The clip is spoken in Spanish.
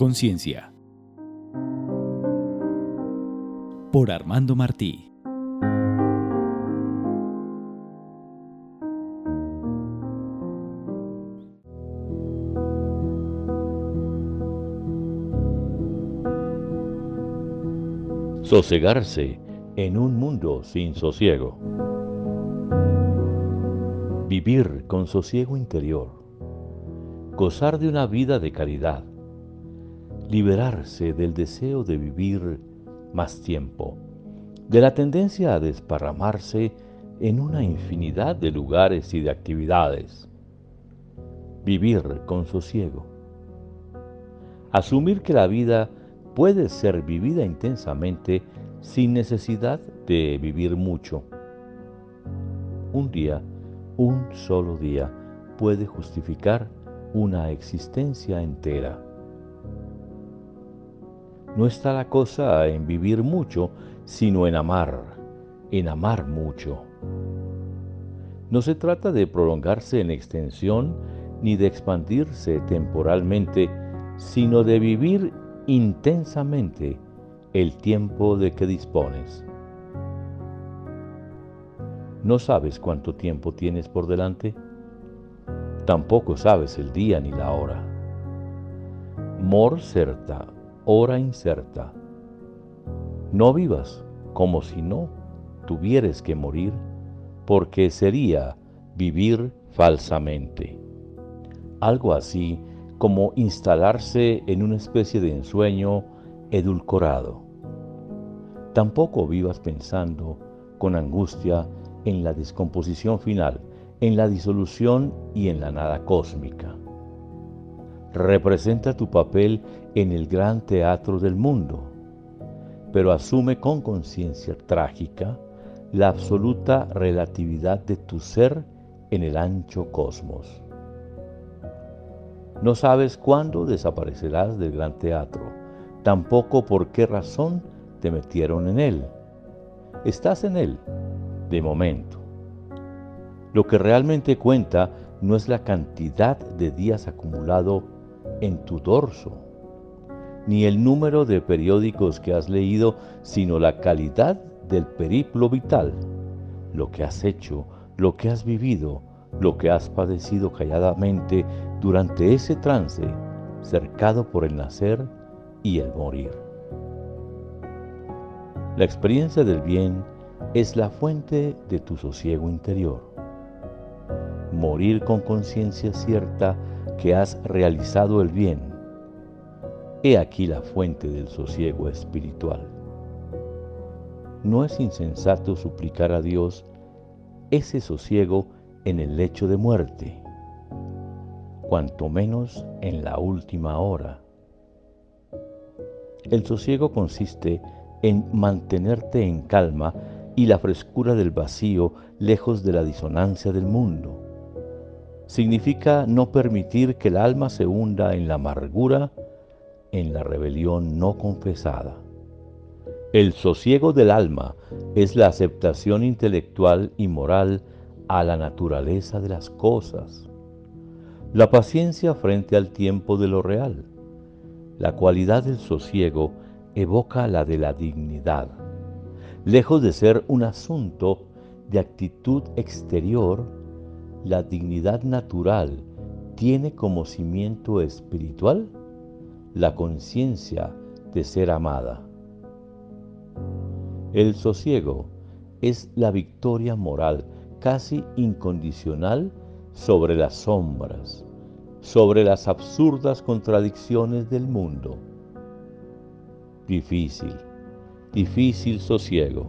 conciencia. Por Armando Martí. Sosegarse en un mundo sin sosiego. Vivir con sosiego interior. Gozar de una vida de caridad. Liberarse del deseo de vivir más tiempo. De la tendencia a desparramarse en una infinidad de lugares y de actividades. Vivir con sosiego. Asumir que la vida puede ser vivida intensamente sin necesidad de vivir mucho. Un día, un solo día, puede justificar una existencia entera. No está la cosa en vivir mucho, sino en amar, en amar mucho. No se trata de prolongarse en extensión ni de expandirse temporalmente, sino de vivir intensamente el tiempo de que dispones. ¿No sabes cuánto tiempo tienes por delante? Tampoco sabes el día ni la hora. Mor certa, hora incerta. No vivas como si no tuvieres que morir, porque sería vivir falsamente. Algo así como instalarse en una especie de ensueño edulcorado. Tampoco vivas pensando con angustia en la descomposición final, en la disolución y en la nada cósmica. Representa tu papel en el gran teatro del mundo, pero asume con conciencia trágica la absoluta relatividad de tu ser en el ancho cosmos. No sabes cuándo desaparecerás del gran teatro, tampoco por qué razón te metieron en él. Estás en él, de momento. Lo que realmente cuenta no es la cantidad de días acumulado en tu dorso, ni el número de periódicos que has leído, sino la calidad del periplo vital, lo que has hecho, lo que has vivido, lo que has padecido calladamente durante ese trance cercado por el nacer y el morir. La experiencia del bien es la fuente de tu sosiego interior. Morir con conciencia cierta que has realizado el bien. He aquí la fuente del sosiego espiritual. No es insensato suplicar a Dios ese sosiego en el lecho de muerte, cuanto menos en la última hora. El sosiego consiste en mantenerte en calma y la frescura del vacío lejos de la disonancia del mundo. Significa no permitir que el alma se hunda en la amargura, en la rebelión no confesada. El sosiego del alma es la aceptación intelectual y moral a la naturaleza de las cosas, la paciencia frente al tiempo de lo real. La cualidad del sosiego evoca la de la dignidad. Lejos de ser un asunto de actitud exterior, la dignidad natural tiene como cimiento espiritual la conciencia de ser amada. El sosiego es la victoria moral casi incondicional sobre las sombras, sobre las absurdas contradicciones del mundo. Difícil, difícil sosiego.